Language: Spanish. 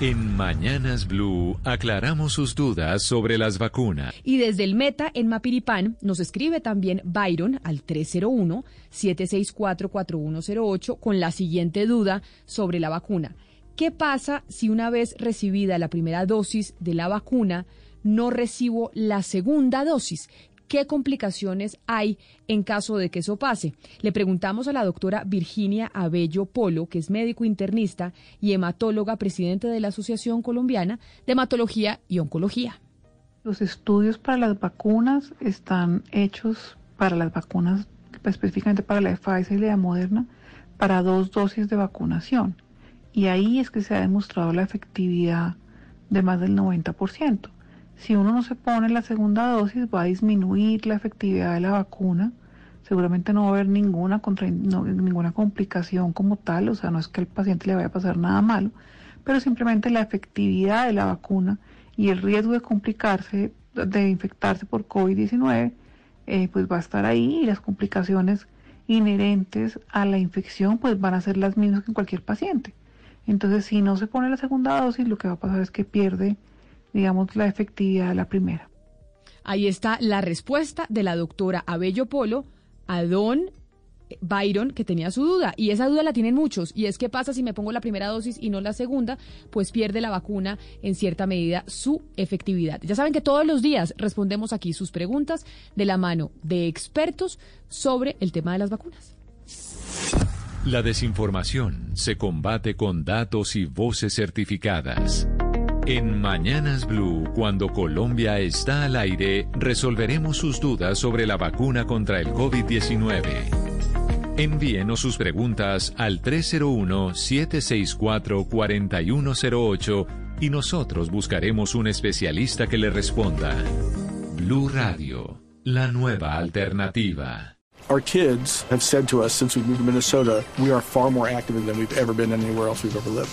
En Mañanas Blue aclaramos sus dudas sobre las vacunas. Y desde el Meta en Mapiripán nos escribe también Byron al 301-764-4108 con la siguiente duda sobre la vacuna. ¿Qué pasa si una vez recibida la primera dosis de la vacuna no recibo la segunda dosis? ¿Qué complicaciones hay en caso de que eso pase? Le preguntamos a la doctora Virginia Abello Polo, que es médico internista y hematóloga, presidente de la Asociación Colombiana de Hematología y Oncología. Los estudios para las vacunas están hechos para las vacunas, específicamente para la de Pfizer y la de Moderna, para dos dosis de vacunación. Y ahí es que se ha demostrado la efectividad de más del 90%. Si uno no se pone la segunda dosis, va a disminuir la efectividad de la vacuna. Seguramente no va a haber ninguna, contra, ninguna complicación como tal, o sea, no es que al paciente le vaya a pasar nada malo, pero simplemente la efectividad de la vacuna y el riesgo de complicarse, de infectarse por COVID-19, eh, pues va a estar ahí y las complicaciones inherentes a la infección pues van a ser las mismas que en cualquier paciente. Entonces, si no se pone la segunda dosis, lo que va a pasar es que pierde digamos, la efectividad de la primera. Ahí está la respuesta de la doctora Abello Polo a don Byron, que tenía su duda, y esa duda la tienen muchos, y es qué pasa si me pongo la primera dosis y no la segunda, pues pierde la vacuna en cierta medida su efectividad. Ya saben que todos los días respondemos aquí sus preguntas de la mano de expertos sobre el tema de las vacunas. La desinformación se combate con datos y voces certificadas. En Mañanas Blue, cuando Colombia está al aire, resolveremos sus dudas sobre la vacuna contra el COVID-19. Envíenos sus preguntas al 301-764-4108 y nosotros buscaremos un especialista que le responda. Blue Radio, la nueva alternativa. Our kids have said to us since we moved to Minnesota, we are far more active than we've ever been anywhere else we've ever lived.